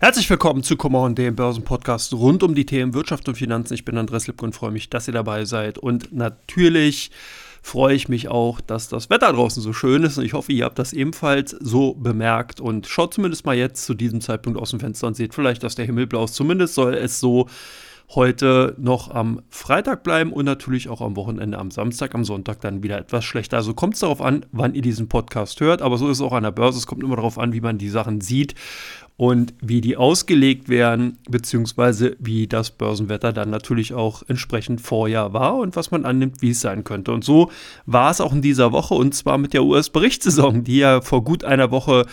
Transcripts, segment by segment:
Herzlich willkommen zu Come On, dem Börsenpodcast rund um die Themen Wirtschaft und Finanzen. Ich bin Andres Lipko und freue mich, dass ihr dabei seid. Und natürlich freue ich mich auch, dass das Wetter draußen so schön ist. Und ich hoffe, ihr habt das ebenfalls so bemerkt. Und schaut zumindest mal jetzt zu diesem Zeitpunkt aus dem Fenster und seht vielleicht, dass der Himmel blau ist. Zumindest soll es so heute noch am Freitag bleiben und natürlich auch am Wochenende, am Samstag, am Sonntag dann wieder etwas schlechter. Also kommt es darauf an, wann ihr diesen Podcast hört, aber so ist es auch an der Börse. Es kommt immer darauf an, wie man die Sachen sieht und wie die ausgelegt werden, beziehungsweise wie das Börsenwetter dann natürlich auch entsprechend Vorjahr war und was man annimmt, wie es sein könnte. Und so war es auch in dieser Woche und zwar mit der US-Berichtssaison, die ja vor gut einer Woche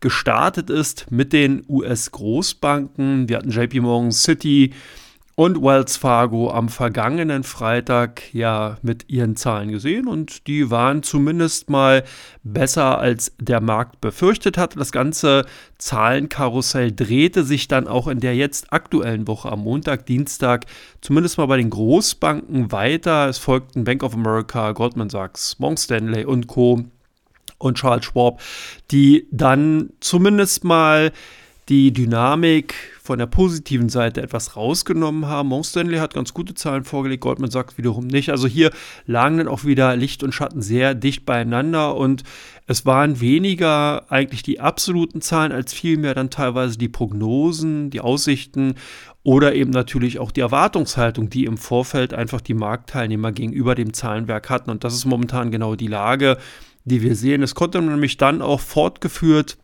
gestartet ist mit den US-Großbanken. Wir hatten JP Morgan City, und Wells Fargo am vergangenen Freitag ja mit ihren Zahlen gesehen und die waren zumindest mal besser als der Markt befürchtet hatte. Das ganze Zahlenkarussell drehte sich dann auch in der jetzt aktuellen Woche am Montag, Dienstag zumindest mal bei den Großbanken weiter. Es folgten Bank of America, Goldman Sachs, Morgan Stanley und Co. und Charles Schwab, die dann zumindest mal die Dynamik von der positiven Seite etwas rausgenommen haben. Morgan Stanley hat ganz gute Zahlen vorgelegt, Goldman Sachs wiederum nicht. Also hier lagen dann auch wieder Licht und Schatten sehr dicht beieinander und es waren weniger eigentlich die absoluten Zahlen als vielmehr dann teilweise die Prognosen, die Aussichten oder eben natürlich auch die Erwartungshaltung, die im Vorfeld einfach die Marktteilnehmer gegenüber dem Zahlenwerk hatten. Und das ist momentan genau die Lage, die wir sehen. Es konnte nämlich dann auch fortgeführt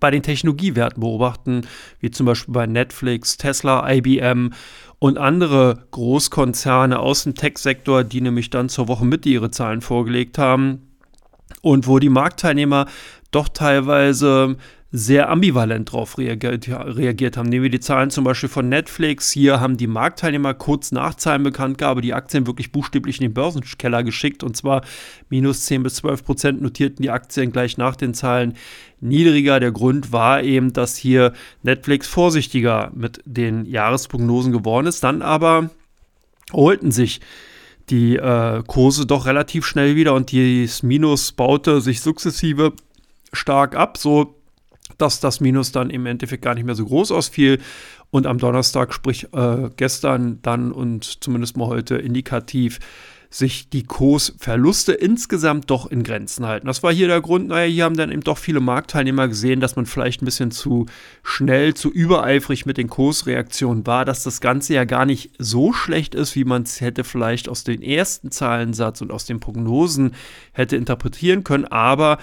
bei den Technologiewerten beobachten, wie zum Beispiel bei Netflix, Tesla, IBM und andere Großkonzerne aus dem Tech-Sektor, die nämlich dann zur Woche Mitte ihre Zahlen vorgelegt haben und wo die Marktteilnehmer doch teilweise sehr ambivalent darauf reagiert, reagiert, haben. Nehmen wir die Zahlen zum Beispiel von Netflix. Hier haben die Marktteilnehmer kurz nach Zahlenbekanntgabe die Aktien wirklich buchstäblich in den Börsenkeller geschickt. Und zwar minus 10 bis 12 Prozent notierten die Aktien gleich nach den Zahlen niedriger. Der Grund war eben, dass hier Netflix vorsichtiger mit den Jahresprognosen geworden ist. Dann aber holten sich die äh, Kurse doch relativ schnell wieder und das Minus baute sich sukzessive stark ab. So dass das Minus dann im Endeffekt gar nicht mehr so groß ausfiel. Und am Donnerstag, sprich äh, gestern dann und zumindest mal heute indikativ, sich die Kursverluste insgesamt doch in Grenzen halten. Das war hier der Grund, naja, hier haben dann eben doch viele Marktteilnehmer gesehen, dass man vielleicht ein bisschen zu schnell, zu übereifrig mit den Kursreaktionen war, dass das Ganze ja gar nicht so schlecht ist, wie man es hätte vielleicht aus den ersten Zahlensatz und aus den Prognosen hätte interpretieren können, aber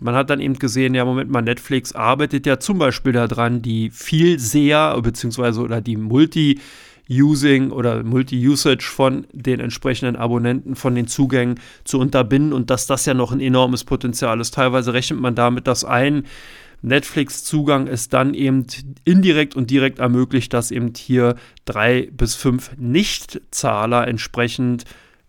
man hat dann eben gesehen, ja, Moment mal, Netflix arbeitet ja zum Beispiel daran, die viel sehr, beziehungsweise oder die Multi-Using oder Multi-Usage von den entsprechenden Abonnenten, von den Zugängen zu unterbinden und dass das ja noch ein enormes Potenzial ist. Teilweise rechnet man damit, dass ein Netflix-Zugang es dann eben indirekt und direkt ermöglicht, dass eben hier drei bis fünf Nichtzahler entsprechend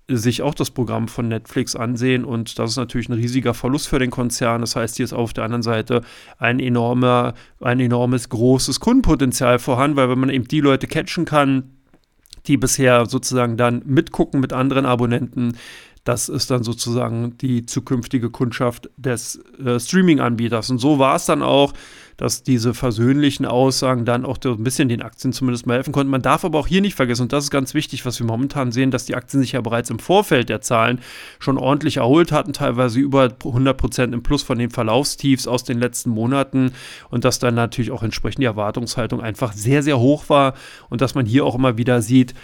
sich auch das Programm von Netflix ansehen und das ist natürlich ein riesiger Verlust für den Konzern. Das heißt, hier ist auf der anderen Seite ein enormer, ein enormes großes Kundenpotenzial vorhanden, weil wenn man eben die Leute catchen kann, die bisher sozusagen dann mitgucken mit anderen Abonnenten, das ist dann sozusagen die zukünftige Kundschaft des äh, Streaming-Anbieters. Und so war es dann auch dass diese versöhnlichen Aussagen dann auch ein bisschen den Aktien zumindest mal helfen konnten. Man darf aber auch hier nicht vergessen, und das ist ganz wichtig, was wir momentan sehen, dass die Aktien sich ja bereits im Vorfeld der Zahlen schon ordentlich erholt hatten, teilweise über 100 Prozent im Plus von den Verlaufstiefs aus den letzten Monaten und dass dann natürlich auch entsprechend die Erwartungshaltung einfach sehr, sehr hoch war und dass man hier auch immer wieder sieht,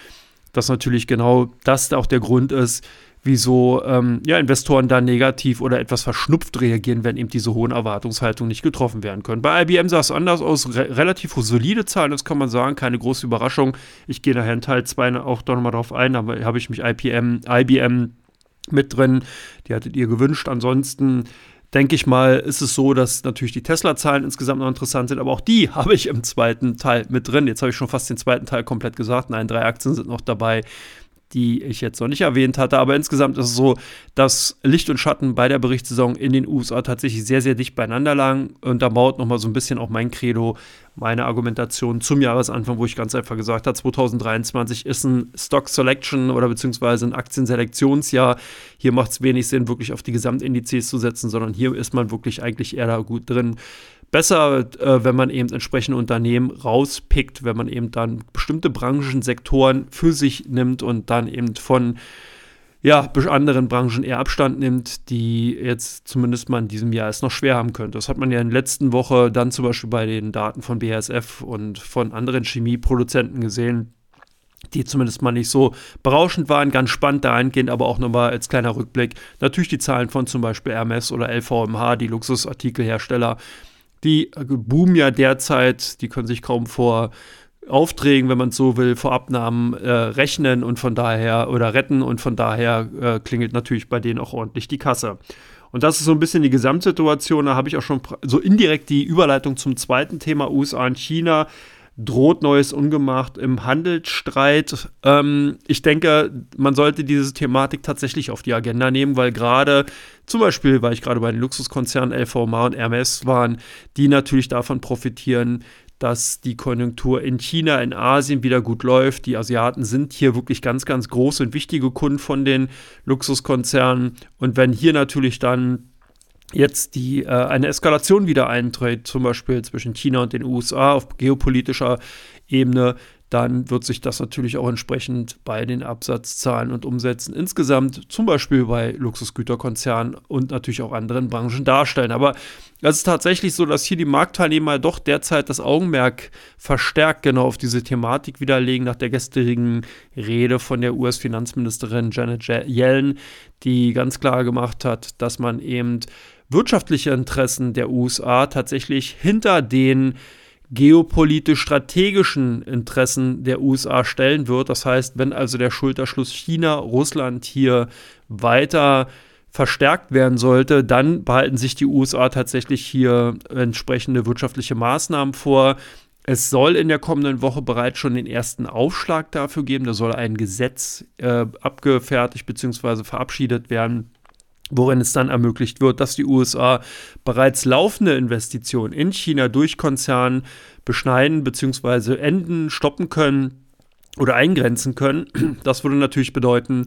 dass natürlich genau das auch der Grund ist, wieso ähm, ja, Investoren da negativ oder etwas verschnupft reagieren, wenn eben diese hohen Erwartungshaltungen nicht getroffen werden können. Bei IBM sah es anders aus, re relativ solide Zahlen, das kann man sagen, keine große Überraschung. Ich gehe nachher in Teil 2 auch doch nochmal drauf ein, da habe ich mich IBM, IBM mit drin, die hattet ihr gewünscht. Ansonsten denke ich mal, ist es so, dass natürlich die Tesla-Zahlen insgesamt noch interessant sind, aber auch die habe ich im zweiten Teil mit drin. Jetzt habe ich schon fast den zweiten Teil komplett gesagt. Nein, drei Aktien sind noch dabei die ich jetzt noch nicht erwähnt hatte. Aber insgesamt ist es so, dass Licht und Schatten bei der Berichtssaison in den USA tatsächlich sehr, sehr dicht beieinander lagen. Und da baut nochmal so ein bisschen auch mein Credo, meine Argumentation zum Jahresanfang, wo ich ganz einfach gesagt habe, 2023 ist ein Stock Selection oder beziehungsweise ein Aktienselektionsjahr. Hier macht es wenig Sinn, wirklich auf die Gesamtindizes zu setzen, sondern hier ist man wirklich eigentlich eher da gut drin besser, äh, wenn man eben entsprechende Unternehmen rauspickt, wenn man eben dann bestimmte Branchen, Sektoren für sich nimmt und dann eben von ja, anderen Branchen eher Abstand nimmt, die jetzt zumindest mal in diesem Jahr es noch schwer haben könnte. Das hat man ja in der letzten Woche dann zum Beispiel bei den Daten von BASF und von anderen Chemieproduzenten gesehen, die zumindest mal nicht so berauschend waren, ganz spannend dahingehend, aber auch nochmal als kleiner Rückblick natürlich die Zahlen von zum Beispiel Hermes oder LVMH, die Luxusartikelhersteller, die boomen ja derzeit, die können sich kaum vor Aufträgen, wenn man es so will, vor Abnahmen äh, rechnen und von daher oder retten und von daher äh, klingelt natürlich bei denen auch ordentlich die Kasse. Und das ist so ein bisschen die Gesamtsituation. Da habe ich auch schon so indirekt die Überleitung zum zweiten Thema USA und China droht neues Ungemacht im Handelsstreit. Ähm, ich denke, man sollte diese Thematik tatsächlich auf die Agenda nehmen, weil gerade zum Beispiel, weil ich gerade bei den Luxuskonzernen LVMH und Hermes waren, die natürlich davon profitieren, dass die Konjunktur in China, in Asien wieder gut läuft. Die Asiaten sind hier wirklich ganz, ganz große und wichtige Kunden von den Luxuskonzernen. Und wenn hier natürlich dann jetzt die, äh, eine Eskalation wieder eintritt, zum Beispiel zwischen China und den USA auf geopolitischer Ebene, dann wird sich das natürlich auch entsprechend bei den Absatzzahlen und Umsätzen insgesamt, zum Beispiel bei Luxusgüterkonzernen und natürlich auch anderen Branchen darstellen. Aber es ist tatsächlich so, dass hier die Marktteilnehmer doch derzeit das Augenmerk verstärkt genau auf diese Thematik widerlegen, nach der gestrigen Rede von der US-Finanzministerin Janet Yellen, die ganz klar gemacht hat, dass man eben wirtschaftliche Interessen der USA tatsächlich hinter den geopolitisch strategischen Interessen der USA stellen wird. Das heißt, wenn also der Schulterschluss China-Russland hier weiter verstärkt werden sollte, dann behalten sich die USA tatsächlich hier entsprechende wirtschaftliche Maßnahmen vor. Es soll in der kommenden Woche bereits schon den ersten Aufschlag dafür geben. Da soll ein Gesetz äh, abgefertigt bzw. verabschiedet werden, worin es dann ermöglicht wird, dass die USA bereits laufende Investitionen in China durch Konzernen beschneiden bzw. enden, stoppen können oder eingrenzen können. Das würde natürlich bedeuten,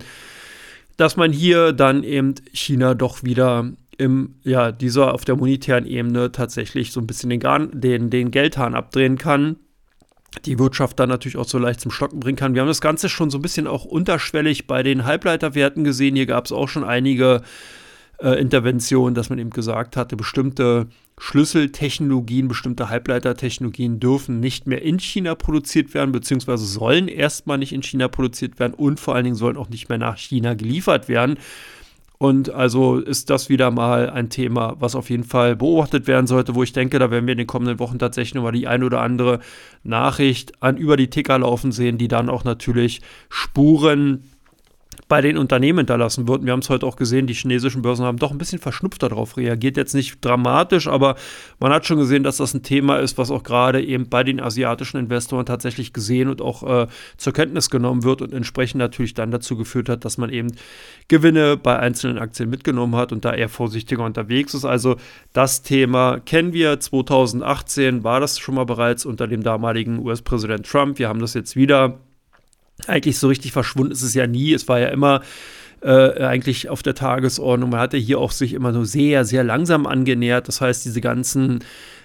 dass man hier dann eben China doch wieder im, ja, dieser auf der monetären Ebene tatsächlich so ein bisschen den, den, den Geldhahn abdrehen kann die Wirtschaft dann natürlich auch so leicht zum Stocken bringen kann. Wir haben das Ganze schon so ein bisschen auch unterschwellig bei den Halbleiterwerten gesehen. Hier gab es auch schon einige äh, Interventionen, dass man eben gesagt hatte, bestimmte Schlüsseltechnologien, bestimmte Halbleitertechnologien dürfen nicht mehr in China produziert werden, beziehungsweise sollen erstmal nicht in China produziert werden und vor allen Dingen sollen auch nicht mehr nach China geliefert werden. Und also ist das wieder mal ein Thema, was auf jeden Fall beobachtet werden sollte, wo ich denke, da werden wir in den kommenden Wochen tatsächlich nochmal die ein oder andere Nachricht an über die Ticker laufen sehen, die dann auch natürlich Spuren bei den Unternehmen hinterlassen wird. Wir haben es heute auch gesehen, die chinesischen Börsen haben doch ein bisschen verschnupft darauf reagiert. Jetzt nicht dramatisch, aber man hat schon gesehen, dass das ein Thema ist, was auch gerade eben bei den asiatischen Investoren tatsächlich gesehen und auch äh, zur Kenntnis genommen wird und entsprechend natürlich dann dazu geführt hat, dass man eben Gewinne bei einzelnen Aktien mitgenommen hat und da eher vorsichtiger unterwegs ist. Also das Thema kennen wir. 2018 war das schon mal bereits unter dem damaligen US-Präsident Trump. Wir haben das jetzt wieder eigentlich so richtig verschwunden ist es ja nie. Es war ja immer äh, eigentlich auf der Tagesordnung. Man hatte hier auch sich immer so sehr, sehr langsam angenähert. Das heißt, diese ganzen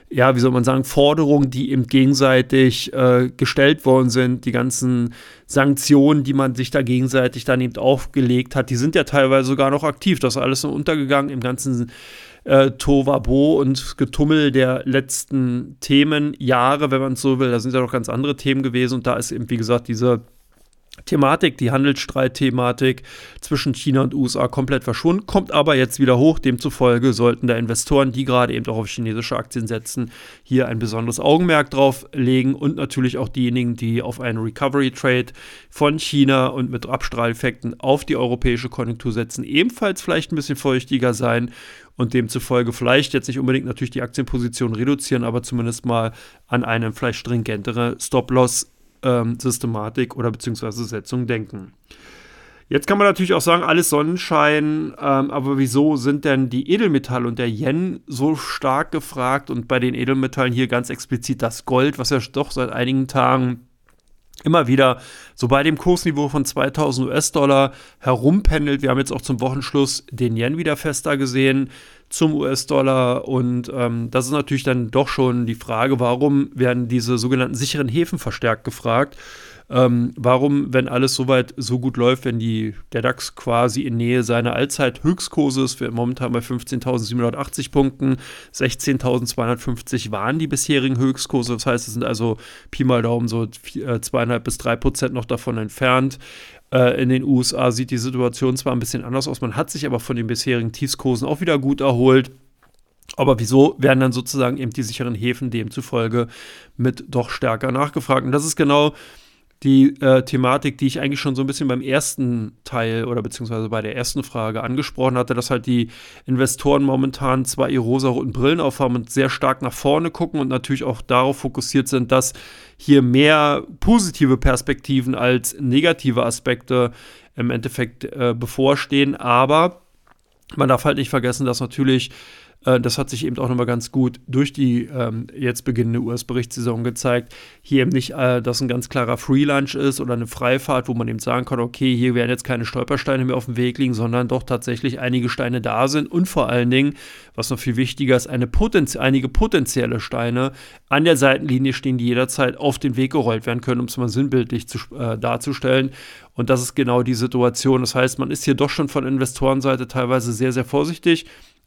ja, wie soll man sagen, Forderungen, die eben gegenseitig äh, gestellt worden sind, die ganzen Sanktionen, die man sich da gegenseitig dann eben aufgelegt hat, die sind ja teilweise sogar noch aktiv. Das ist alles so untergegangen im ganzen äh, Tovabo und Getummel der letzten Themenjahre, wenn man es so will. Da sind ja noch ganz andere Themen gewesen und da ist eben, wie gesagt, diese Thematik, die Handelsstreit-Thematik zwischen China und USA komplett verschwunden, kommt aber jetzt wieder hoch. Demzufolge sollten da Investoren, die gerade eben auch auf chinesische Aktien setzen, hier ein besonderes Augenmerk drauf legen und natürlich auch diejenigen, die auf einen Recovery-Trade von China und mit Abstrahleffekten auf die europäische Konjunktur setzen, ebenfalls vielleicht ein bisschen vorsichtiger sein und demzufolge vielleicht jetzt nicht unbedingt natürlich die Aktienposition reduzieren, aber zumindest mal an eine vielleicht stringentere Stop-Loss ähm, Systematik oder beziehungsweise Setzung denken. Jetzt kann man natürlich auch sagen, alles Sonnenschein, ähm, aber wieso sind denn die Edelmetalle und der Yen so stark gefragt und bei den Edelmetallen hier ganz explizit das Gold, was ja doch seit einigen Tagen immer wieder so bei dem Kursniveau von 2000 US-Dollar herumpendelt. Wir haben jetzt auch zum Wochenschluss den Yen wieder fester gesehen zum US-Dollar und ähm, das ist natürlich dann doch schon die Frage, warum werden diese sogenannten sicheren Häfen verstärkt gefragt? Ähm, warum, wenn alles soweit so gut läuft, wenn die, der DAX quasi in Nähe seiner Allzeit-Höchstkurse ist, wir momentan bei 15.780 Punkten, 16.250 waren die bisherigen Höchstkurse, das heißt, es sind also Pi mal Daumen so äh, zweieinhalb bis drei Prozent noch davon entfernt. Äh, in den USA sieht die Situation zwar ein bisschen anders aus, man hat sich aber von den bisherigen Tiefskursen auch wieder gut erholt. Aber wieso werden dann sozusagen eben die sicheren Häfen demzufolge mit doch stärker nachgefragt? Und das ist genau die äh, Thematik, die ich eigentlich schon so ein bisschen beim ersten Teil oder beziehungsweise bei der ersten Frage angesprochen hatte, dass halt die Investoren momentan zwar ihre rosa-roten Brillen aufhaben und sehr stark nach vorne gucken und natürlich auch darauf fokussiert sind, dass hier mehr positive Perspektiven als negative Aspekte im Endeffekt äh, bevorstehen. Aber man darf halt nicht vergessen, dass natürlich äh, das hat sich eben auch nochmal ganz gut durch die ähm, jetzt beginnende US-Berichtssaison gezeigt. Hier eben nicht, äh, dass ein ganz klarer Free-Lunch ist oder eine Freifahrt, wo man eben sagen kann, okay, hier werden jetzt keine Stolpersteine mehr auf dem Weg liegen, sondern doch tatsächlich einige Steine da sind und vor allen Dingen, was noch viel wichtiger ist, eine Potenz einige potenzielle Steine an der Seitenlinie stehen, die jederzeit auf den Weg gerollt werden können, um es mal sinnbildlich zu, äh, darzustellen. Und das ist genau die Situation. Das heißt, man ist hier doch schon von Investorenseite teilweise sehr, sehr vorsichtig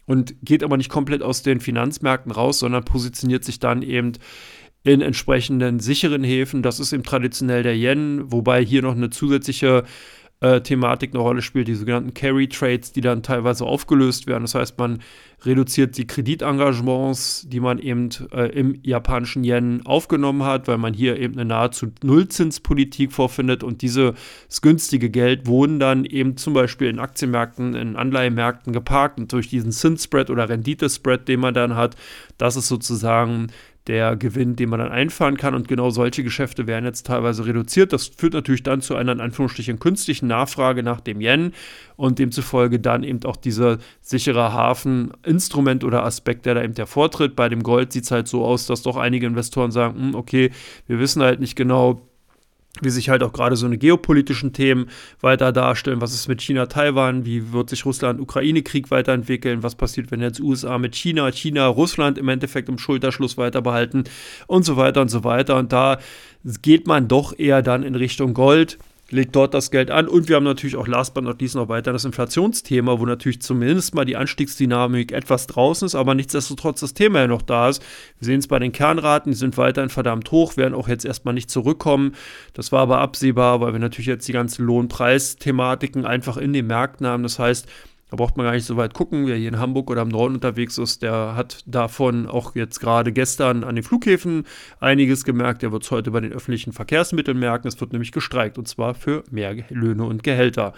und geht aber nicht komplett aus den Finanzmärkten raus, sondern positioniert sich dann eben in entsprechenden sicheren Häfen. Das ist eben traditionell der Yen, wobei hier noch eine zusätzliche äh, Thematik eine Rolle spielt, die sogenannten Carry Trades, die dann teilweise aufgelöst werden. Das heißt, man reduziert die Kreditengagements, die man eben äh, im japanischen Yen aufgenommen hat, weil man hier eben eine nahezu Nullzinspolitik vorfindet und dieses günstige Geld wurden dann eben zum Beispiel in Aktienmärkten, in Anleihenmärkten geparkt und durch diesen Zinsspread oder Renditespread, den man dann hat, das ist sozusagen der Gewinn, den man dann einfahren kann. Und genau solche Geschäfte werden jetzt teilweise reduziert. Das führt natürlich dann zu einer in Anführungsstrichen künstlichen Nachfrage nach dem Yen und demzufolge dann eben auch dieser sichere Hafen-Instrument oder Aspekt, der da eben hervortritt. Bei dem Gold sieht es halt so aus, dass doch einige Investoren sagen, hm, okay, wir wissen halt nicht genau, wie sich halt auch gerade so eine geopolitischen Themen weiter darstellen. Was ist mit China, Taiwan? Wie wird sich Russland-Ukraine-Krieg weiterentwickeln? Was passiert, wenn jetzt USA mit China, China, Russland im Endeffekt im Schulterschluss weiter behalten und so weiter und so weiter. Und da geht man doch eher dann in Richtung Gold legt dort das Geld an. Und wir haben natürlich auch last but not least noch weiter das Inflationsthema, wo natürlich zumindest mal die Anstiegsdynamik etwas draußen ist, aber nichtsdestotrotz das Thema ja noch da ist. Wir sehen es bei den Kernraten, die sind weiterhin verdammt hoch, werden auch jetzt erstmal nicht zurückkommen. Das war aber absehbar, weil wir natürlich jetzt die ganzen Lohnpreisthematiken einfach in den Märkten haben. Das heißt, da braucht man gar nicht so weit gucken. Wer hier in Hamburg oder im Norden unterwegs ist, der hat davon auch jetzt gerade gestern an den Flughäfen einiges gemerkt. Der wird es heute bei den öffentlichen Verkehrsmitteln merken. Es wird nämlich gestreikt und zwar für mehr Löhne und Gehälter.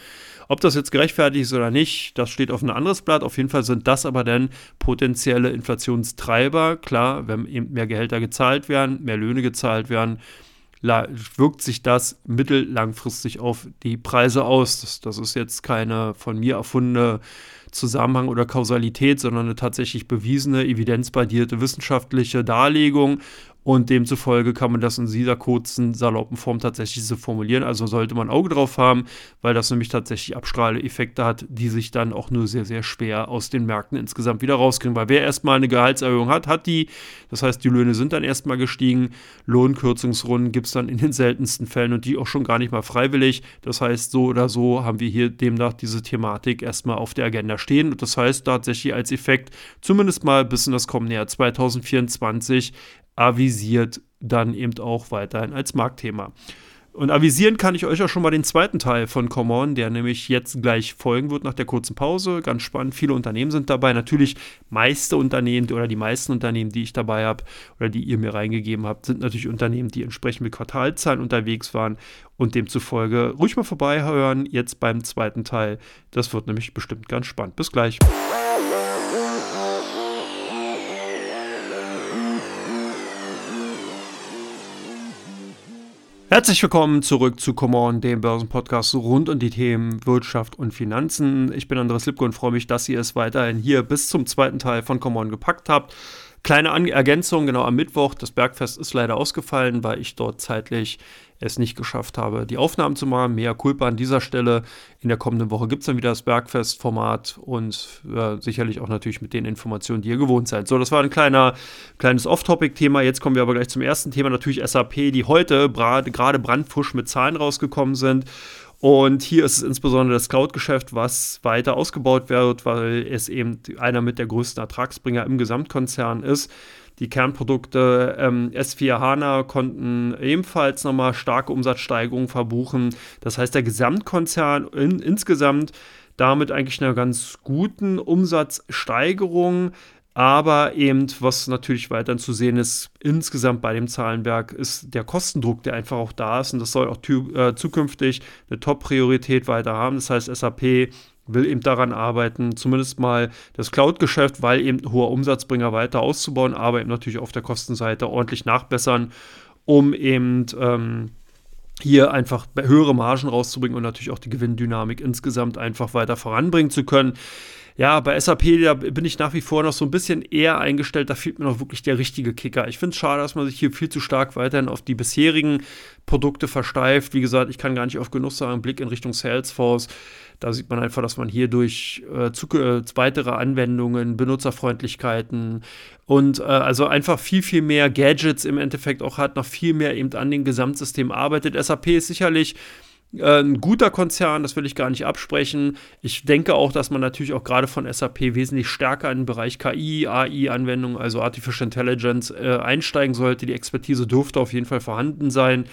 Ob das jetzt gerechtfertigt ist oder nicht, das steht auf ein anderes Blatt. Auf jeden Fall sind das aber dann potenzielle Inflationstreiber. Klar, wenn eben mehr Gehälter gezahlt werden, mehr Löhne gezahlt werden, wirkt sich das mittellangfristig auf die Preise aus. Das, das ist jetzt keine von mir erfundene Zusammenhang oder Kausalität, sondern eine tatsächlich bewiesene, evidenzbasierte wissenschaftliche Darlegung. Und demzufolge kann man das in dieser kurzen, saloppen Form tatsächlich so formulieren. Also sollte man Auge drauf haben, weil das nämlich tatsächlich Abstrahleffekte hat, die sich dann auch nur sehr, sehr schwer aus den Märkten insgesamt wieder rauskriegen. Weil wer erstmal eine Gehaltserhöhung hat, hat die. Das heißt, die Löhne sind dann erstmal gestiegen. Lohnkürzungsrunden gibt es dann in den seltensten Fällen und die auch schon gar nicht mal freiwillig. Das heißt, so oder so haben wir hier demnach diese Thematik erstmal auf der Agenda stehen. Und das heißt tatsächlich als Effekt, zumindest mal bis in das kommende Jahr 2024, avisiert dann eben auch weiterhin als Marktthema. Und avisieren kann ich euch auch schon mal den zweiten Teil von Come On, der nämlich jetzt gleich folgen wird nach der kurzen Pause. Ganz spannend, viele Unternehmen sind dabei. Natürlich meiste Unternehmen oder die meisten Unternehmen, die ich dabei habe oder die ihr mir reingegeben habt, sind natürlich Unternehmen, die entsprechend mit Quartalzahlen unterwegs waren und demzufolge ruhig mal vorbeihören jetzt beim zweiten Teil. Das wird nämlich bestimmt ganz spannend. Bis gleich. Herzlich willkommen zurück zu Come On, dem Börsenpodcast rund um die Themen Wirtschaft und Finanzen. Ich bin Andreas Lipko und freue mich, dass ihr es weiterhin hier bis zum zweiten Teil von Come On gepackt habt. Kleine An Ergänzung, genau am Mittwoch, das Bergfest ist leider ausgefallen, weil ich dort zeitlich es nicht geschafft habe, die Aufnahmen zu machen. Mehr Culpa an dieser Stelle. In der kommenden Woche gibt es dann wieder das Bergfest-Format und äh, sicherlich auch natürlich mit den Informationen, die ihr gewohnt seid. So, das war ein kleiner, kleines Off-Topic-Thema. Jetzt kommen wir aber gleich zum ersten Thema, natürlich SAP, die heute gerade brandfusch mit Zahlen rausgekommen sind. Und hier ist es insbesondere das Cloud-Geschäft, was weiter ausgebaut wird, weil es eben einer mit der größten Ertragsbringer im Gesamtkonzern ist. Die Kernprodukte ähm, S4 HANA konnten ebenfalls nochmal starke Umsatzsteigerungen verbuchen. Das heißt, der Gesamtkonzern in, insgesamt damit eigentlich eine ganz guten Umsatzsteigerung. Aber eben, was natürlich weiterhin zu sehen ist, insgesamt bei dem Zahlenberg, ist der Kostendruck, der einfach auch da ist. Und das soll auch äh, zukünftig eine Top-Priorität weiter haben. Das heißt, SAP will eben daran arbeiten, zumindest mal das Cloud-Geschäft, weil eben hoher Umsatzbringer weiter auszubauen, aber eben natürlich auf der Kostenseite ordentlich nachbessern, um eben ähm, hier einfach höhere Margen rauszubringen und natürlich auch die Gewinndynamik insgesamt einfach weiter voranbringen zu können ja, bei SAP, da bin ich nach wie vor noch so ein bisschen eher eingestellt. Da fehlt mir noch wirklich der richtige Kicker. Ich finde es schade, dass man sich hier viel zu stark weiterhin auf die bisherigen Produkte versteift. Wie gesagt, ich kann gar nicht auf Genuss sagen, Blick in Richtung Salesforce. Da sieht man einfach, dass man hier durch äh, äh, weitere Anwendungen, Benutzerfreundlichkeiten und äh, also einfach viel, viel mehr Gadgets im Endeffekt auch hat, noch viel mehr eben an dem Gesamtsystem arbeitet. SAP ist sicherlich ein guter Konzern, das will ich gar nicht absprechen. Ich denke auch, dass man natürlich auch gerade von SAP wesentlich stärker in den Bereich KI, AI-Anwendungen, also Artificial Intelligence, äh, einsteigen sollte. Die Expertise dürfte auf jeden Fall vorhanden sein.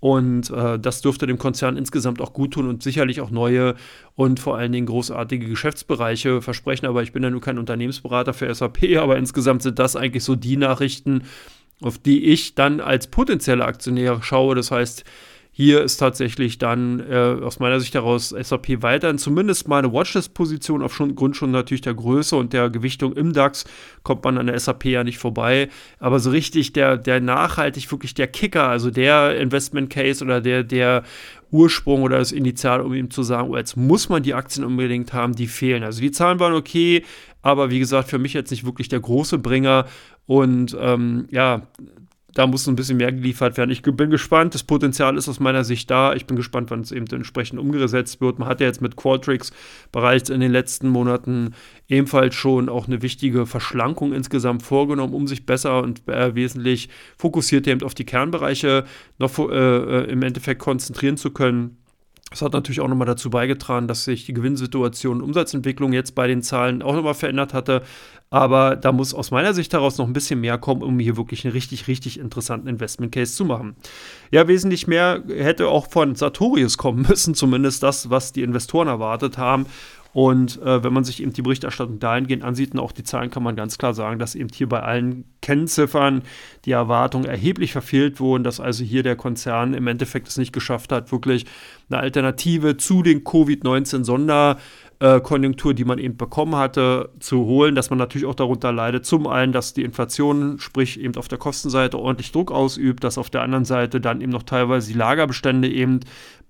Und äh, das dürfte dem Konzern insgesamt auch gut tun und sicherlich auch neue und vor allen Dingen großartige Geschäftsbereiche versprechen. Aber ich bin ja nur kein Unternehmensberater für SAP, aber insgesamt sind das eigentlich so die Nachrichten, auf die ich dann als potenzielle Aktionär schaue. Das heißt, hier ist tatsächlich dann äh, aus meiner Sicht heraus SAP weiterhin zumindest mal eine Watchlist-Position auf schon, Grund schon natürlich der Größe und der Gewichtung im DAX kommt man an der SAP ja nicht vorbei. Aber so richtig der, der nachhaltig wirklich der Kicker, also der Investment Case oder der, der Ursprung oder das Initial, um ihm zu sagen, oh, jetzt muss man die Aktien unbedingt haben, die fehlen. Also die Zahlen waren okay, aber wie gesagt, für mich jetzt nicht wirklich der große Bringer. Und ähm, ja, da muss ein bisschen mehr geliefert werden. Ich bin gespannt. Das Potenzial ist aus meiner Sicht da. Ich bin gespannt, wann es eben entsprechend umgesetzt wird. Man hat ja jetzt mit Qualtrics bereits in den letzten Monaten ebenfalls schon auch eine wichtige Verschlankung insgesamt vorgenommen, um sich besser und äh, wesentlich fokussiert eben auf die Kernbereiche noch äh, äh, im Endeffekt konzentrieren zu können. Das hat natürlich auch nochmal dazu beigetragen, dass sich die Gewinnsituation und Umsatzentwicklung jetzt bei den Zahlen auch nochmal verändert hatte. Aber da muss aus meiner Sicht daraus noch ein bisschen mehr kommen, um hier wirklich einen richtig, richtig interessanten Investment Case zu machen. Ja, wesentlich mehr hätte auch von Sartorius kommen müssen, zumindest das, was die Investoren erwartet haben. Und äh, wenn man sich eben die Berichterstattung dahingehend ansieht und auch die Zahlen, kann man ganz klar sagen, dass eben hier bei allen Kennziffern die Erwartungen erheblich verfehlt wurden, dass also hier der Konzern im Endeffekt es nicht geschafft hat, wirklich eine Alternative zu den Covid-19-Sonder- Konjunktur, die man eben bekommen hatte, zu holen, dass man natürlich auch darunter leidet. Zum einen, dass die Inflation, sprich eben auf der Kostenseite ordentlich Druck ausübt, dass auf der anderen Seite dann eben noch teilweise die Lagerbestände eben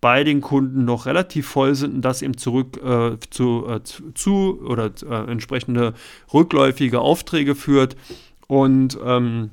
bei den Kunden noch relativ voll sind und das eben zurück äh, zu, äh, zu, oder äh, entsprechende rückläufige Aufträge führt. Und ähm,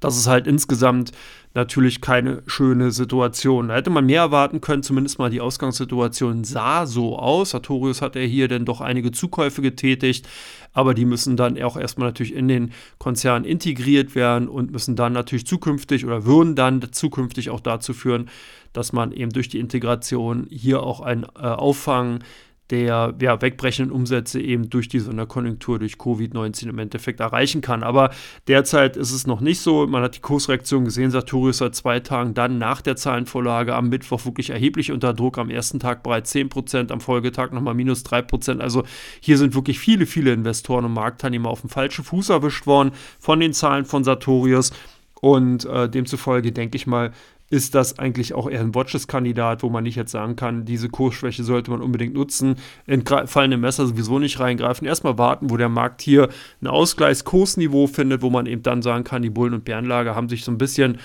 das ist halt insgesamt natürlich keine schöne Situation. Da hätte man mehr erwarten können, zumindest mal die Ausgangssituation sah so aus. Sartorius hat ja hier dann doch einige Zukäufe getätigt, aber die müssen dann auch erstmal natürlich in den Konzern integriert werden und müssen dann natürlich zukünftig oder würden dann zukünftig auch dazu führen, dass man eben durch die Integration hier auch ein äh, Auffangen der ja, wegbrechenden Umsätze eben durch die Sonderkonjunktur, durch Covid-19 im Endeffekt erreichen kann. Aber derzeit ist es noch nicht so. Man hat die Kursreaktion gesehen. Sartorius seit zwei Tagen dann nach der Zahlenvorlage am Mittwoch wirklich erheblich unter Druck. Am ersten Tag bereits 10%, am Folgetag nochmal minus 3%. Also hier sind wirklich viele, viele Investoren und Marktteilnehmer auf dem falschen Fuß erwischt worden von den Zahlen von Sartorius. Und äh, demzufolge denke ich mal, ist das eigentlich auch eher ein Watches-Kandidat, wo man nicht jetzt sagen kann, diese Kursschwäche sollte man unbedingt nutzen, in fallende Messer sowieso nicht reingreifen. Erstmal warten, wo der Markt hier ein Ausgleichskursniveau findet, wo man eben dann sagen kann, die Bullen- und Bärenlager haben sich so ein bisschen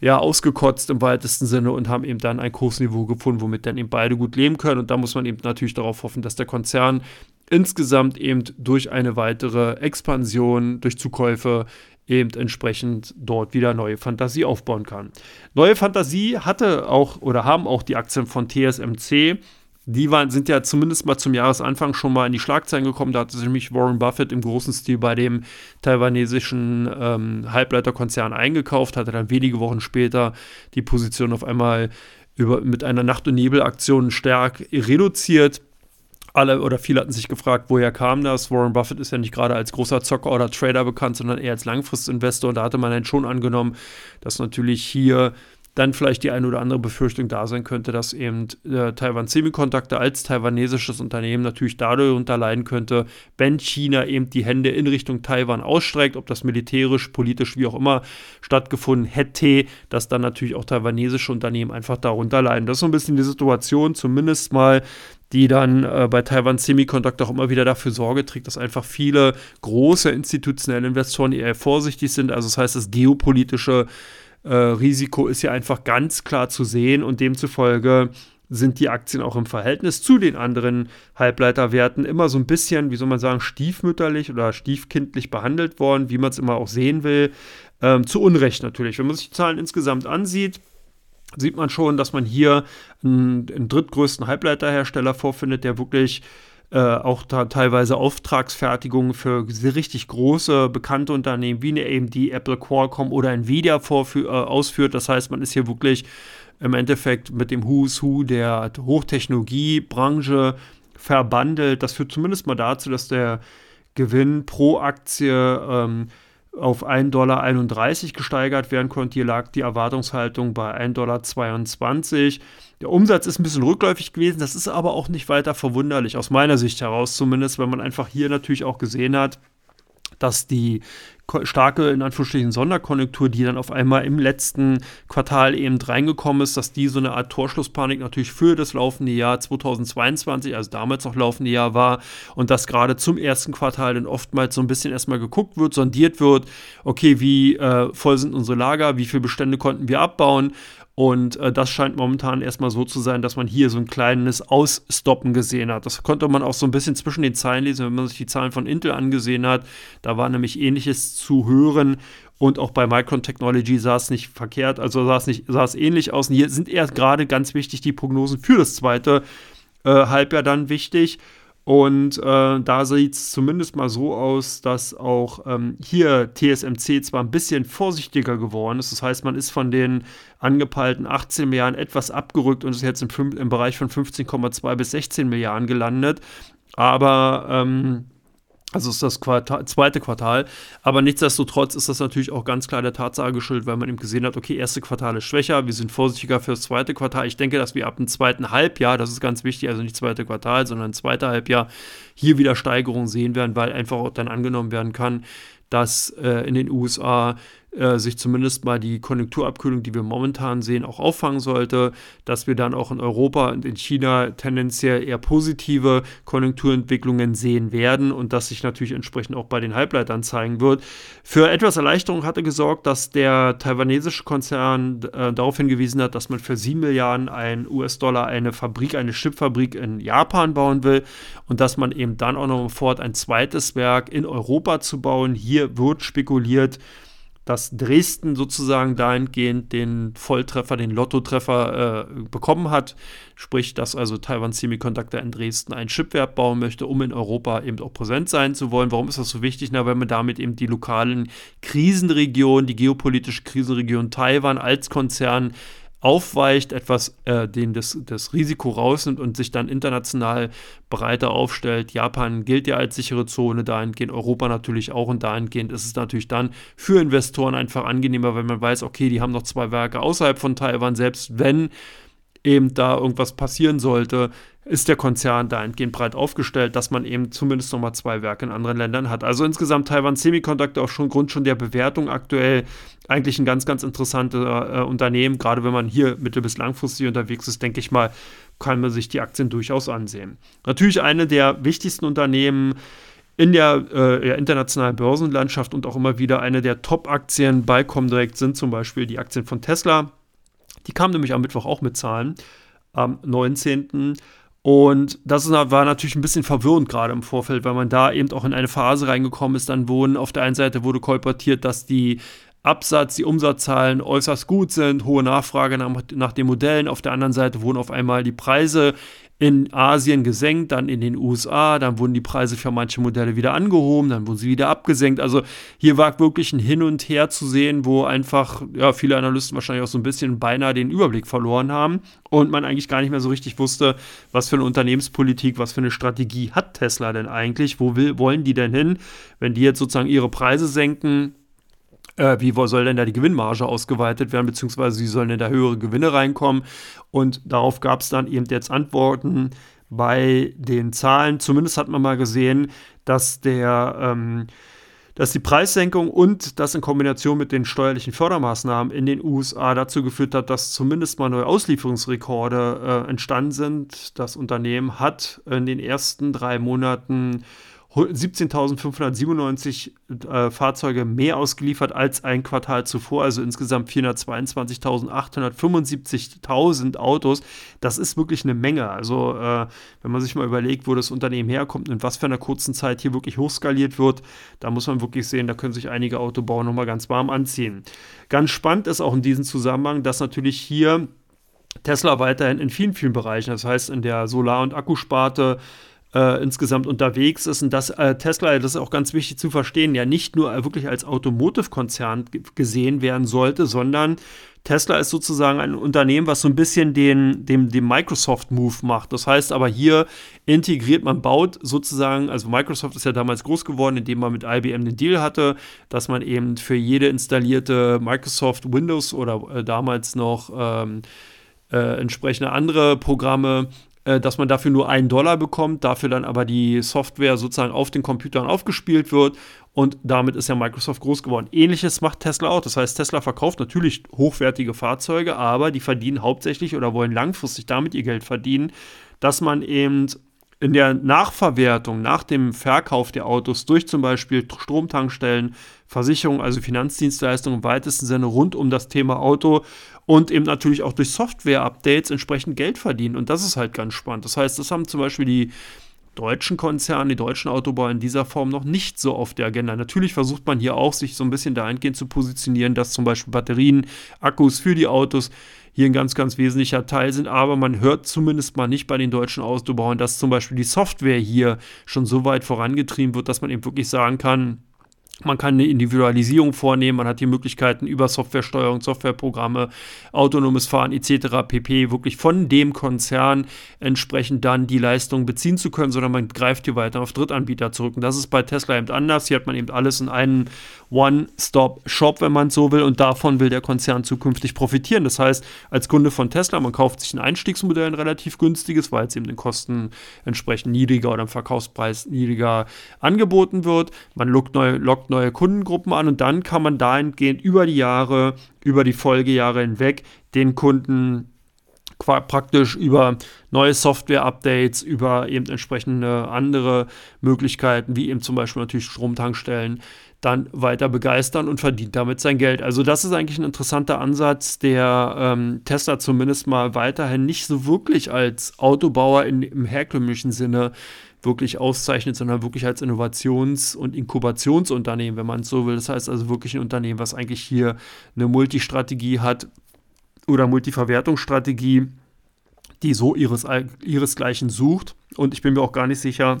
ja ausgekotzt im weitesten Sinne und haben eben dann ein Kursniveau gefunden, womit dann eben beide gut leben können. Und da muss man eben natürlich darauf hoffen, dass der Konzern insgesamt eben durch eine weitere Expansion, durch Zukäufe eben entsprechend dort wieder neue Fantasie aufbauen kann. Neue Fantasie hatte auch oder haben auch die Aktien von TSMC. Die waren, sind ja zumindest mal zum Jahresanfang schon mal in die Schlagzeilen gekommen. Da hatte sich nämlich Warren Buffett im großen Stil bei dem taiwanesischen ähm, Halbleiterkonzern eingekauft, hatte dann wenige Wochen später die Position auf einmal über, mit einer Nacht- und Nebelaktion stark reduziert alle oder viele hatten sich gefragt, woher kam das? Warren Buffett ist ja nicht gerade als großer Zocker oder Trader bekannt, sondern eher als Langfristinvestor. Und da hatte man dann schon angenommen, dass natürlich hier dann vielleicht die eine oder andere Befürchtung da sein könnte, dass eben äh, Taiwan Semiconductor als taiwanesisches Unternehmen natürlich darunter leiden könnte, wenn China eben die Hände in Richtung Taiwan ausstreckt, ob das militärisch, politisch, wie auch immer stattgefunden hätte, dass dann natürlich auch taiwanesische Unternehmen einfach darunter leiden. Das ist so ein bisschen die Situation, zumindest mal die dann äh, bei Taiwan Semiconductor auch immer wieder dafür Sorge trägt, dass einfach viele große institutionelle Investoren eher vorsichtig sind. Also das heißt, das geopolitische äh, Risiko ist ja einfach ganz klar zu sehen und demzufolge sind die Aktien auch im Verhältnis zu den anderen Halbleiterwerten immer so ein bisschen, wie soll man sagen, stiefmütterlich oder stiefkindlich behandelt worden, wie man es immer auch sehen will. Ähm, zu Unrecht natürlich. Wenn man sich die Zahlen insgesamt ansieht, sieht man schon, dass man hier einen, einen drittgrößten Halbleiterhersteller vorfindet, der wirklich äh, auch teilweise Auftragsfertigungen für richtig große, bekannte Unternehmen wie eine AMD, Apple, Qualcomm oder Nvidia äh, ausführt. Das heißt, man ist hier wirklich im Endeffekt mit dem Who's Who der Hochtechnologiebranche verbandelt. Das führt zumindest mal dazu, dass der Gewinn pro Aktie ähm, auf 1,31 Dollar gesteigert werden konnte. Hier lag die Erwartungshaltung bei 1,22 Dollar. Der Umsatz ist ein bisschen rückläufig gewesen, das ist aber auch nicht weiter verwunderlich, aus meiner Sicht heraus zumindest, weil man einfach hier natürlich auch gesehen hat, dass die starke, in Anführungsstrichen, Sonderkonjunktur, die dann auf einmal im letzten Quartal eben reingekommen ist, dass die so eine Art Torschlusspanik natürlich für das laufende Jahr 2022, also damals noch laufende Jahr war und dass gerade zum ersten Quartal dann oftmals so ein bisschen erstmal geguckt wird, sondiert wird, okay, wie äh, voll sind unsere Lager, wie viele Bestände konnten wir abbauen und äh, das scheint momentan erstmal so zu sein, dass man hier so ein kleines Ausstoppen gesehen hat. Das konnte man auch so ein bisschen zwischen den Zeilen lesen, wenn man sich die Zahlen von Intel angesehen hat. Da war nämlich ähnliches zu hören. Und auch bei Micron Technology sah es nicht verkehrt, also sah es, nicht, sah es ähnlich aus. Und hier sind erst gerade ganz wichtig die Prognosen für das zweite äh, Halbjahr dann wichtig. Und äh, da sieht es zumindest mal so aus, dass auch ähm, hier TSMC zwar ein bisschen vorsichtiger geworden ist. Das heißt, man ist von den angepeilten 18 Milliarden etwas abgerückt und ist jetzt im, im Bereich von 15,2 bis 16 Milliarden gelandet. Aber ähm, also ist das Quartal, zweite Quartal. Aber nichtsdestotrotz ist das natürlich auch ganz klar der Tatsache geschuldet, weil man eben gesehen hat, okay, erste Quartal ist schwächer, wir sind vorsichtiger für das zweite Quartal. Ich denke, dass wir ab dem zweiten Halbjahr, das ist ganz wichtig, also nicht zweite Quartal, sondern zweite Halbjahr, hier wieder Steigerungen sehen werden, weil einfach auch dann angenommen werden kann, dass äh, in den USA äh, sich zumindest mal die Konjunkturabkühlung, die wir momentan sehen, auch auffangen sollte, dass wir dann auch in Europa und in China tendenziell eher positive Konjunkturentwicklungen sehen werden und das sich natürlich entsprechend auch bei den Halbleitern zeigen wird. Für etwas Erleichterung hatte gesorgt, dass der taiwanesische Konzern äh, darauf hingewiesen hat, dass man für 7 Milliarden ein US-Dollar eine Fabrik, eine Chipfabrik in Japan bauen will und dass man eben dann auch noch fort ein zweites Werk in Europa zu bauen. Hier wird spekuliert, dass Dresden sozusagen dahingehend den Volltreffer, den Lottotreffer äh, bekommen hat. Sprich, dass also Taiwan Semiconductor in Dresden ein Chipwerk bauen möchte, um in Europa eben auch präsent sein zu wollen. Warum ist das so wichtig? Na, weil man damit eben die lokalen Krisenregionen, die geopolitische Krisenregion Taiwan als Konzern aufweicht, etwas äh, den das, das Risiko rausnimmt und sich dann international breiter aufstellt. Japan gilt ja als sichere Zone, dahingehend Europa natürlich auch und dahingehend ist es natürlich dann für Investoren einfach angenehmer, wenn man weiß, okay, die haben noch zwei Werke außerhalb von Taiwan, selbst wenn eben da irgendwas passieren sollte, ist der Konzern dahingehend breit aufgestellt, dass man eben zumindest nochmal zwei Werke in anderen Ländern hat. Also insgesamt Taiwan Semiconductor auch schon Grund schon der Bewertung aktuell eigentlich ein ganz, ganz interessantes äh, Unternehmen. Gerade wenn man hier mittel- bis langfristig unterwegs ist, denke ich mal, kann man sich die Aktien durchaus ansehen. Natürlich eine der wichtigsten Unternehmen in der äh, internationalen Börsenlandschaft und auch immer wieder eine der Top-Aktien bei Comdirect sind zum Beispiel die Aktien von Tesla. Die kamen nämlich am Mittwoch auch mit Zahlen am 19. Und das war natürlich ein bisschen verwirrend gerade im Vorfeld, weil man da eben auch in eine Phase reingekommen ist. Dann wurden auf der einen Seite wurde kolportiert, dass die Absatz, die Umsatzzahlen äußerst gut sind, hohe Nachfrage nach, nach den Modellen. Auf der anderen Seite wurden auf einmal die Preise in Asien gesenkt, dann in den USA, dann wurden die Preise für manche Modelle wieder angehoben, dann wurden sie wieder abgesenkt. Also hier war wirklich ein Hin und Her zu sehen, wo einfach ja, viele Analysten wahrscheinlich auch so ein bisschen beinahe den Überblick verloren haben und man eigentlich gar nicht mehr so richtig wusste, was für eine Unternehmenspolitik, was für eine Strategie hat Tesla denn eigentlich, wo will, wollen die denn hin, wenn die jetzt sozusagen ihre Preise senken, äh, wie soll denn da die Gewinnmarge ausgeweitet werden, beziehungsweise wie sollen denn da höhere Gewinne reinkommen? Und darauf gab es dann eben jetzt Antworten bei den Zahlen. Zumindest hat man mal gesehen, dass der ähm, dass die Preissenkung und das in Kombination mit den steuerlichen Fördermaßnahmen in den USA dazu geführt hat, dass zumindest mal neue Auslieferungsrekorde äh, entstanden sind. Das Unternehmen hat in den ersten drei Monaten 17.597 äh, Fahrzeuge mehr ausgeliefert als ein Quartal zuvor, also insgesamt 422.875.000 Autos. Das ist wirklich eine Menge. Also, äh, wenn man sich mal überlegt, wo das Unternehmen herkommt und in was für einer kurzen Zeit hier wirklich hochskaliert wird, da muss man wirklich sehen, da können sich einige Autobauer nochmal ganz warm anziehen. Ganz spannend ist auch in diesem Zusammenhang, dass natürlich hier Tesla weiterhin in vielen, vielen Bereichen, das heißt in der Solar- und Akkusparte, äh, insgesamt unterwegs ist und dass äh, Tesla, das ist auch ganz wichtig zu verstehen, ja nicht nur wirklich als Automotive-Konzern gesehen werden sollte, sondern Tesla ist sozusagen ein Unternehmen, was so ein bisschen den, dem, dem Microsoft-Move macht. Das heißt aber hier integriert, man baut sozusagen, also Microsoft ist ja damals groß geworden, indem man mit IBM den Deal hatte, dass man eben für jede installierte Microsoft Windows oder äh, damals noch ähm, äh, entsprechende andere Programme dass man dafür nur einen Dollar bekommt, dafür dann aber die Software sozusagen auf den Computern aufgespielt wird und damit ist ja Microsoft groß geworden. Ähnliches macht Tesla auch. Das heißt, Tesla verkauft natürlich hochwertige Fahrzeuge, aber die verdienen hauptsächlich oder wollen langfristig damit ihr Geld verdienen, dass man eben in der Nachverwertung, nach dem Verkauf der Autos durch zum Beispiel Stromtankstellen, Versicherungen, also Finanzdienstleistungen im weitesten Sinne rund um das Thema Auto und eben natürlich auch durch Software-Updates entsprechend Geld verdienen. Und das ist halt ganz spannend. Das heißt, das haben zum Beispiel die deutschen Konzerne, die deutschen Autobauer in dieser Form noch nicht so auf der Agenda. Natürlich versucht man hier auch, sich so ein bisschen dahingehend zu positionieren, dass zum Beispiel Batterien, Akkus für die Autos hier ein ganz, ganz wesentlicher Teil sind. Aber man hört zumindest mal nicht bei den deutschen Autobauern, dass zum Beispiel die Software hier schon so weit vorangetrieben wird, dass man eben wirklich sagen kann, man kann eine Individualisierung vornehmen, man hat die Möglichkeiten über Softwaresteuerung, Softwareprogramme, autonomes Fahren etc. pp. wirklich von dem Konzern entsprechend dann die Leistung beziehen zu können, sondern man greift hier weiter auf Drittanbieter zurück. Und das ist bei Tesla eben anders. Hier hat man eben alles in einem One-Stop-Shop, wenn man so will, und davon will der Konzern zukünftig profitieren. Das heißt, als Kunde von Tesla, man kauft sich ein Einstiegsmodell, ein relativ günstiges, weil es eben den Kosten entsprechend niedriger oder im Verkaufspreis niedriger angeboten wird. Man lockt neue, lockt neue Kundengruppen an und dann kann man dahingehend über die Jahre, über die Folgejahre hinweg den Kunden praktisch über neue Software-Updates, über eben entsprechende andere Möglichkeiten, wie eben zum Beispiel natürlich Stromtankstellen, dann weiter begeistern und verdient damit sein Geld. Also das ist eigentlich ein interessanter Ansatz, der ähm, Tesla zumindest mal weiterhin nicht so wirklich als Autobauer in, im herkömmlichen Sinne wirklich auszeichnet, sondern wirklich als Innovations- und Inkubationsunternehmen, wenn man es so will. Das heißt also wirklich ein Unternehmen, was eigentlich hier eine Multistrategie hat oder Multiverwertungsstrategie, die so ihres, ihresgleichen sucht. Und ich bin mir auch gar nicht sicher,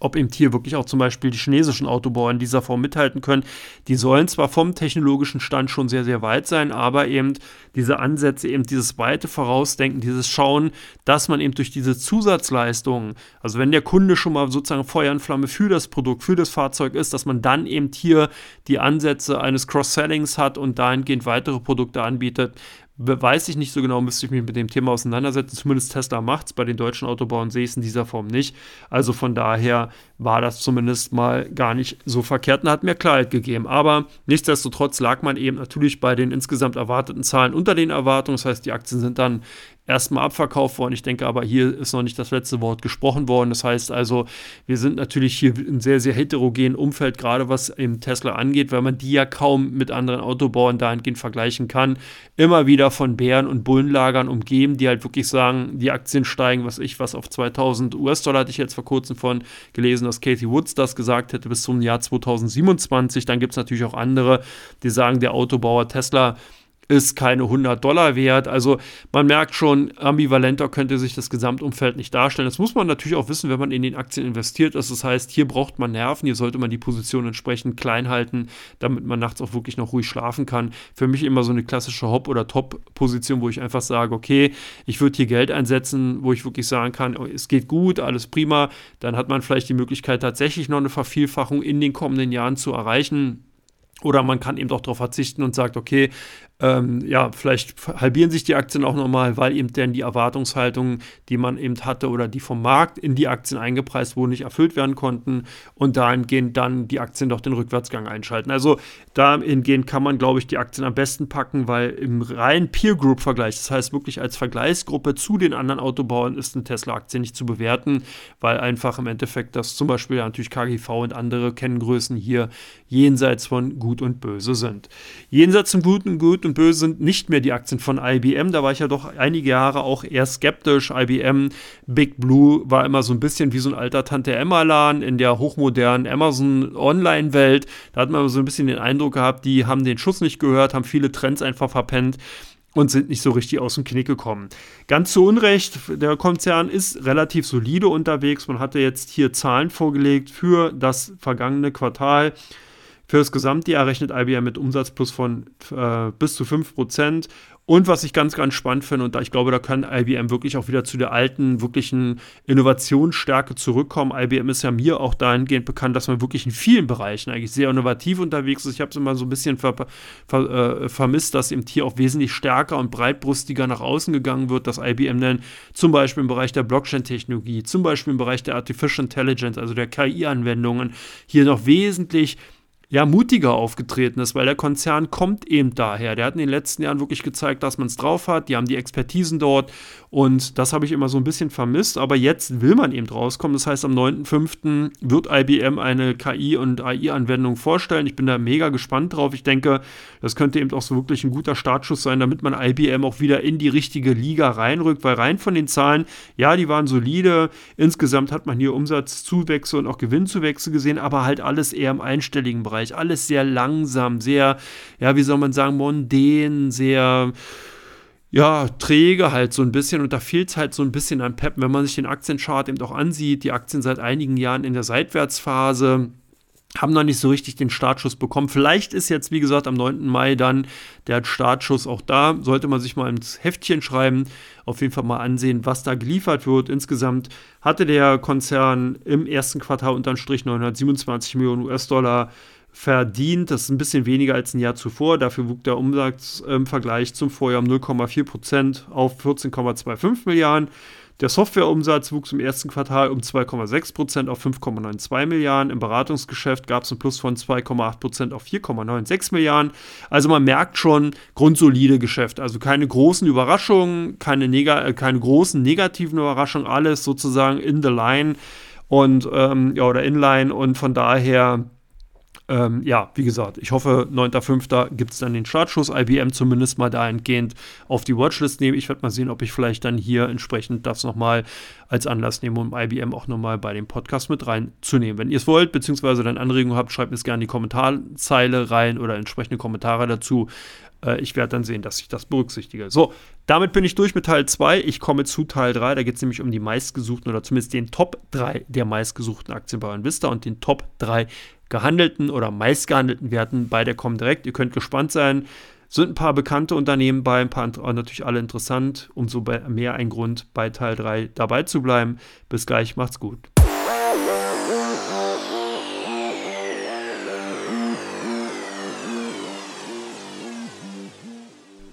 ob eben hier wirklich auch zum Beispiel die chinesischen Autobauer in dieser Form mithalten können. Die sollen zwar vom technologischen Stand schon sehr, sehr weit sein, aber eben diese Ansätze, eben dieses weite Vorausdenken, dieses Schauen, dass man eben durch diese Zusatzleistungen, also wenn der Kunde schon mal sozusagen Feuer und Flamme für das Produkt, für das Fahrzeug ist, dass man dann eben hier die Ansätze eines Cross-Sellings hat und dahingehend weitere Produkte anbietet, Weiß ich nicht so genau, müsste ich mich mit dem Thema auseinandersetzen. Zumindest Tesla macht es, bei den deutschen Autobauern sehe ich es in dieser Form nicht. Also von daher war das zumindest mal gar nicht so verkehrt und hat mir Klarheit gegeben. Aber nichtsdestotrotz lag man eben natürlich bei den insgesamt erwarteten Zahlen unter den Erwartungen. Das heißt, die Aktien sind dann erstmal abverkauft worden. Ich denke aber, hier ist noch nicht das letzte Wort gesprochen worden. Das heißt also, wir sind natürlich hier in sehr, sehr heterogenen Umfeld, gerade was im Tesla angeht, weil man die ja kaum mit anderen Autobauern dahingehend vergleichen kann. Immer wieder von Bären und Bullenlagern umgeben, die halt wirklich sagen, die Aktien steigen, was ich, was auf 2000 US-Dollar hatte ich jetzt vor kurzem von gelesen, dass Katie Woods das gesagt hätte bis zum Jahr 2027. Dann gibt es natürlich auch andere, die sagen, der Autobauer Tesla ist keine 100 Dollar wert. Also man merkt schon, ambivalenter könnte sich das Gesamtumfeld nicht darstellen. Das muss man natürlich auch wissen, wenn man in den Aktien investiert ist. Das heißt, hier braucht man Nerven, hier sollte man die Position entsprechend klein halten, damit man nachts auch wirklich noch ruhig schlafen kann. Für mich immer so eine klassische Hop- oder Top-Position, wo ich einfach sage, okay, ich würde hier Geld einsetzen, wo ich wirklich sagen kann, oh, es geht gut, alles prima. Dann hat man vielleicht die Möglichkeit, tatsächlich noch eine Vervielfachung in den kommenden Jahren zu erreichen. Oder man kann eben doch darauf verzichten und sagt, okay, ähm, ja, vielleicht halbieren sich die Aktien auch nochmal, weil eben denn die Erwartungshaltungen, die man eben hatte oder die vom Markt in die Aktien eingepreist wurden, nicht erfüllt werden konnten und dahingehend dann die Aktien doch den Rückwärtsgang einschalten. Also dahingehend kann man, glaube ich, die Aktien am besten packen, weil im reinen Peer Group Vergleich, das heißt wirklich als Vergleichsgruppe zu den anderen Autobauern, ist eine Tesla-Aktie nicht zu bewerten, weil einfach im Endeffekt das zum Beispiel ja natürlich KGV und andere Kenngrößen hier jenseits von Gut und Böse sind. Jenseits von Gut und Gut und Böse sind nicht mehr die Aktien von IBM. Da war ich ja doch einige Jahre auch eher skeptisch. IBM, Big Blue war immer so ein bisschen wie so ein alter Tante Emma-Laden in der hochmodernen Amazon-Online-Welt. Da hat man so ein bisschen den Eindruck gehabt, die haben den Schuss nicht gehört, haben viele Trends einfach verpennt und sind nicht so richtig aus dem Knick gekommen. Ganz zu Unrecht, der Konzern ist relativ solide unterwegs. Man hatte jetzt hier Zahlen vorgelegt für das vergangene Quartal. Für das Gesamtjahr rechnet IBM mit Umsatz plus von äh, bis zu 5%. Und was ich ganz, ganz spannend finde, und da ich glaube, da kann IBM wirklich auch wieder zu der alten, wirklichen Innovationsstärke zurückkommen. IBM ist ja mir auch dahingehend bekannt, dass man wirklich in vielen Bereichen eigentlich sehr innovativ unterwegs ist. Ich habe es immer so ein bisschen ver ver äh, vermisst, dass eben hier auch wesentlich stärker und breitbrustiger nach außen gegangen wird, dass IBM dann zum Beispiel im Bereich der Blockchain-Technologie, zum Beispiel im Bereich der Artificial Intelligence, also der KI-Anwendungen, hier noch wesentlich ja, mutiger aufgetreten ist, weil der Konzern kommt eben daher. Der hat in den letzten Jahren wirklich gezeigt, dass man es drauf hat. Die haben die Expertisen dort und das habe ich immer so ein bisschen vermisst. Aber jetzt will man eben rauskommen. Das heißt, am 9.5. wird IBM eine KI- und AI-Anwendung vorstellen. Ich bin da mega gespannt drauf. Ich denke, das könnte eben auch so wirklich ein guter Startschuss sein, damit man IBM auch wieder in die richtige Liga reinrückt, weil rein von den Zahlen, ja, die waren solide. Insgesamt hat man hier Umsatzzuwächse und auch Gewinnzuwächse gesehen, aber halt alles eher im einstelligen Bereich. Bereich. Alles sehr langsam, sehr, ja, wie soll man sagen, mondän, sehr ja, träge halt so ein bisschen und da fehlt es halt so ein bisschen an Pep, wenn man sich den Aktienchart eben auch ansieht, die Aktien seit einigen Jahren in der Seitwärtsphase haben noch nicht so richtig den Startschuss bekommen. Vielleicht ist jetzt, wie gesagt, am 9. Mai dann der Startschuss auch da. Sollte man sich mal ins Heftchen schreiben, auf jeden Fall mal ansehen, was da geliefert wird. Insgesamt hatte der Konzern im ersten Quartal unterm Strich 927 Millionen US-Dollar verdient. Das ist ein bisschen weniger als ein Jahr zuvor. Dafür wuchs der Umsatz im Vergleich zum Vorjahr um 0,4 Prozent auf 14,25 Milliarden. Der Softwareumsatz wuchs im ersten Quartal um 2,6 Prozent auf 5,92 Milliarden. Im Beratungsgeschäft gab es einen Plus von 2,8 Prozent auf 4,96 Milliarden. Also man merkt schon, grundsolide Geschäft. Also keine großen Überraschungen, keine, neg äh, keine großen negativen Überraschungen, alles sozusagen in the line und ähm, ja, oder inline und von daher ähm, ja, wie gesagt, ich hoffe, 9.5. gibt es dann den Startschuss. IBM zumindest mal dahingehend auf die Watchlist nehmen. Ich werde mal sehen, ob ich vielleicht dann hier entsprechend das nochmal als Anlass nehme, um IBM auch nochmal bei dem Podcast mit reinzunehmen. Wenn ihr es wollt, beziehungsweise dann Anregungen habt, schreibt es gerne in die Kommentarzeile rein oder entsprechende Kommentare dazu. Äh, ich werde dann sehen, dass ich das berücksichtige. So, damit bin ich durch mit Teil 2. Ich komme zu Teil 3. Da geht es nämlich um die meistgesuchten oder zumindest den Top 3 der meistgesuchten Aktien bei Vista und den Top 3 gehandelten oder meistgehandelten Werten bei der Comdirect. Ihr könnt gespannt sein. Sind ein paar bekannte Unternehmen bei, ein paar natürlich alle interessant. Umso mehr ein Grund, bei Teil 3 dabei zu bleiben. Bis gleich, macht's gut.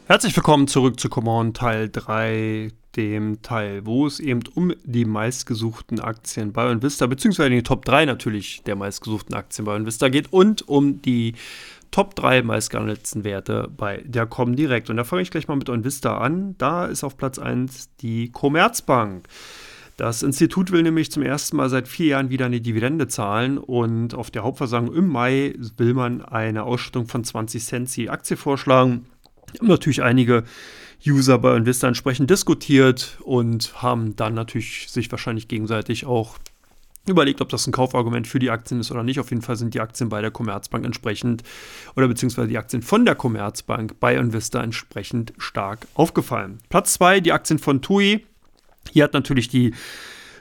Herzlich willkommen zurück zu Command Teil 3 dem Teil, wo es eben um die meistgesuchten Aktien bei Vista, beziehungsweise die Top 3 natürlich der meistgesuchten Aktien bei Vista geht und um die Top 3 meistgehandelten Werte bei der Comdirect. Und da fange ich gleich mal mit Onvista an. Da ist auf Platz 1 die Commerzbank. Das Institut will nämlich zum ersten Mal seit vier Jahren wieder eine Dividende zahlen und auf der Hauptversammlung im Mai will man eine Ausschüttung von 20 Cent die Aktie vorschlagen. Natürlich einige User bei Invista entsprechend diskutiert und haben dann natürlich sich wahrscheinlich gegenseitig auch überlegt, ob das ein Kaufargument für die Aktien ist oder nicht. Auf jeden Fall sind die Aktien bei der Commerzbank entsprechend oder beziehungsweise die Aktien von der Commerzbank bei Invista entsprechend stark aufgefallen. Platz 2, die Aktien von TUI. Hier hat natürlich die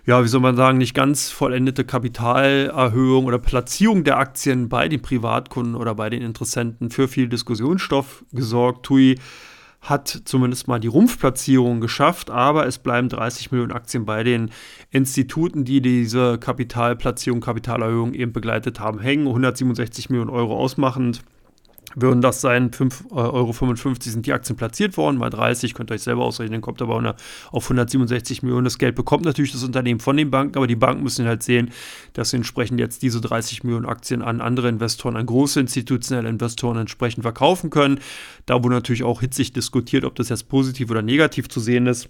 ja, wie soll man sagen, nicht ganz vollendete Kapitalerhöhung oder Platzierung der Aktien bei den Privatkunden oder bei den Interessenten für viel Diskussionsstoff gesorgt. TUI hat zumindest mal die Rumpfplatzierung geschafft, aber es bleiben 30 Millionen Aktien bei den Instituten, die diese Kapitalplatzierung, Kapitalerhöhung eben begleitet haben, hängen. 167 Millionen Euro ausmachend würden das sein, 5,55 äh, Euro sind die Aktien platziert worden, mal 30, könnt ihr euch selber ausrechnen, kommt aber auf 167 Millionen. Das Geld bekommt natürlich das Unternehmen von den Banken, aber die Banken müssen halt sehen, dass sie entsprechend jetzt diese 30 Millionen Aktien an andere Investoren, an große institutionelle Investoren entsprechend verkaufen können. Da wurde natürlich auch hitzig diskutiert, ob das jetzt positiv oder negativ zu sehen ist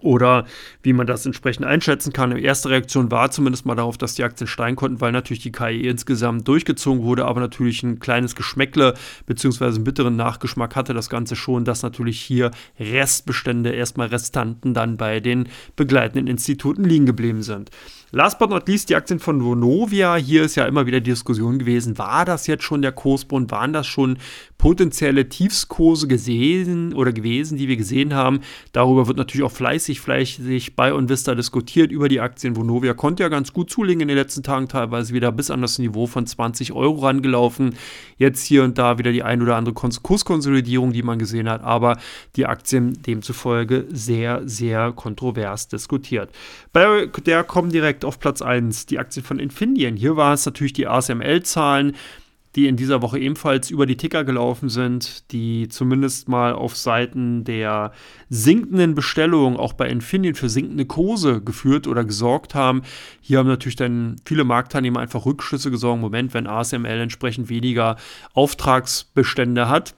oder wie man das entsprechend einschätzen kann. Die erste Reaktion war zumindest mal darauf, dass die Aktien steigen konnten, weil natürlich die KI insgesamt durchgezogen wurde, aber natürlich ein kleines Geschmäckle bzw. einen bitteren Nachgeschmack hatte das Ganze schon, dass natürlich hier Restbestände, erstmal Restanten dann bei den begleitenden Instituten liegen geblieben sind. Last but not least die Aktien von Vonovia. Hier ist ja immer wieder Diskussion gewesen, war das jetzt schon der Kursbund, waren das schon potenzielle Tiefskurse gesehen oder gewesen, die wir gesehen haben. Darüber wird natürlich auch fleißig, fleißig bei Onvista diskutiert über die Aktien. Vonovia konnte ja ganz gut zulegen in den letzten Tagen, teilweise wieder bis an das Niveau von 20 Euro rangelaufen. Jetzt hier und da wieder die ein oder andere Kurskonsolidierung, die man gesehen hat, aber die Aktien demzufolge sehr, sehr kontrovers diskutiert. Bei der kommen direkt auf Platz 1 die Aktien von Infineon. Hier war es natürlich die ASML-Zahlen die in dieser Woche ebenfalls über die Ticker gelaufen sind, die zumindest mal auf Seiten der sinkenden Bestellungen auch bei Infineon für sinkende Kurse geführt oder gesorgt haben. Hier haben natürlich dann viele Marktteilnehmer einfach Rückschlüsse gesorgt. Moment, wenn ASML entsprechend weniger Auftragsbestände hat,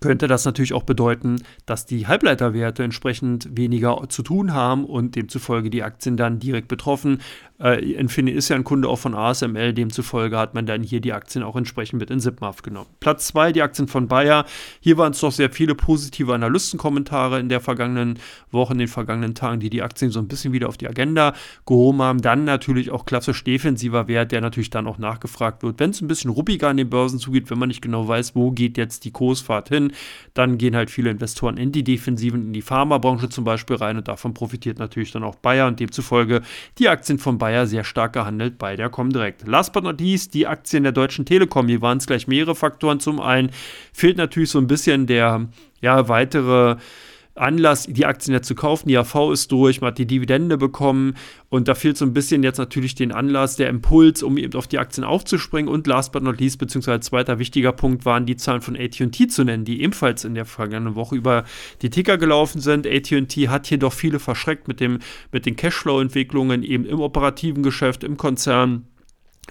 könnte das natürlich auch bedeuten, dass die Halbleiterwerte entsprechend weniger zu tun haben und demzufolge die Aktien dann direkt betroffen. Äh, Infineon ist ja ein Kunde auch von ASML, demzufolge hat man dann hier die Aktien auch entsprechend mit in Sipmaf genommen. Platz 2, die Aktien von Bayer. Hier waren es doch sehr viele positive Analystenkommentare in der vergangenen Woche, in den vergangenen Tagen, die die Aktien so ein bisschen wieder auf die Agenda gehoben haben. Dann natürlich auch klassisch defensiver Wert, der natürlich dann auch nachgefragt wird. Wenn es ein bisschen ruppiger an den Börsen zugeht, wenn man nicht genau weiß, wo geht jetzt die Kursfahrt hin, dann gehen halt viele Investoren in die Defensiven, in die Pharmabranche zum Beispiel rein und davon profitiert natürlich dann auch Bayer und demzufolge die Aktien von Bayer Bayer sehr stark gehandelt bei der Comdirect. Last but not least, die Aktien der Deutschen Telekom. Hier waren es gleich mehrere Faktoren. Zum einen fehlt natürlich so ein bisschen der ja, weitere Anlass, die Aktien jetzt zu kaufen. Die AV ist durch, man hat die Dividende bekommen und da fehlt so ein bisschen jetzt natürlich den Anlass, der Impuls, um eben auf die Aktien aufzuspringen. Und last but not least, beziehungsweise zweiter wichtiger Punkt, waren die Zahlen von ATT zu nennen, die ebenfalls in der vergangenen Woche über die Ticker gelaufen sind. ATT hat hier doch viele verschreckt mit, dem, mit den Cashflow-Entwicklungen eben im operativen Geschäft, im Konzern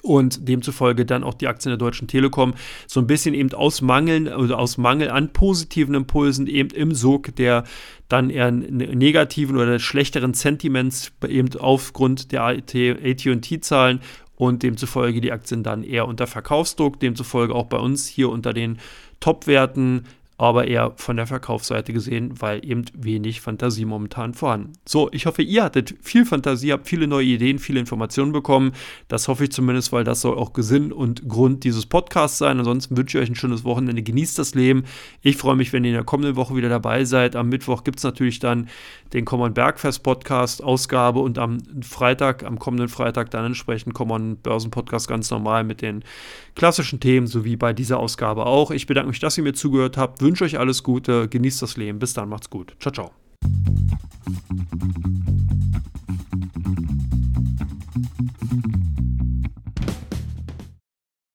und demzufolge dann auch die Aktien der Deutschen Telekom so ein bisschen eben aus Mangel oder aus Mangel an positiven Impulsen eben im Sog der dann eher negativen oder schlechteren Sentiments eben aufgrund der AT&T-Zahlen und demzufolge die Aktien dann eher unter Verkaufsdruck, demzufolge auch bei uns hier unter den Top-Werten aber eher von der Verkaufsseite gesehen, weil eben wenig Fantasie momentan vorhanden. So, ich hoffe, ihr hattet viel Fantasie, habt viele neue Ideen, viele Informationen bekommen. Das hoffe ich zumindest, weil das soll auch Gesinn und Grund dieses Podcasts sein. Ansonsten wünsche ich euch ein schönes Wochenende, genießt das Leben. Ich freue mich, wenn ihr in der kommenden Woche wieder dabei seid. Am Mittwoch gibt es natürlich dann den Common Bergfest Podcast Ausgabe und am Freitag, am kommenden Freitag dann entsprechend Common Börsen Podcast ganz normal mit den klassischen Themen, sowie bei dieser Ausgabe auch. Ich bedanke mich, dass ihr mir zugehört habt wünsche euch alles Gute, genießt das Leben. Bis dann, macht's gut. Ciao, ciao.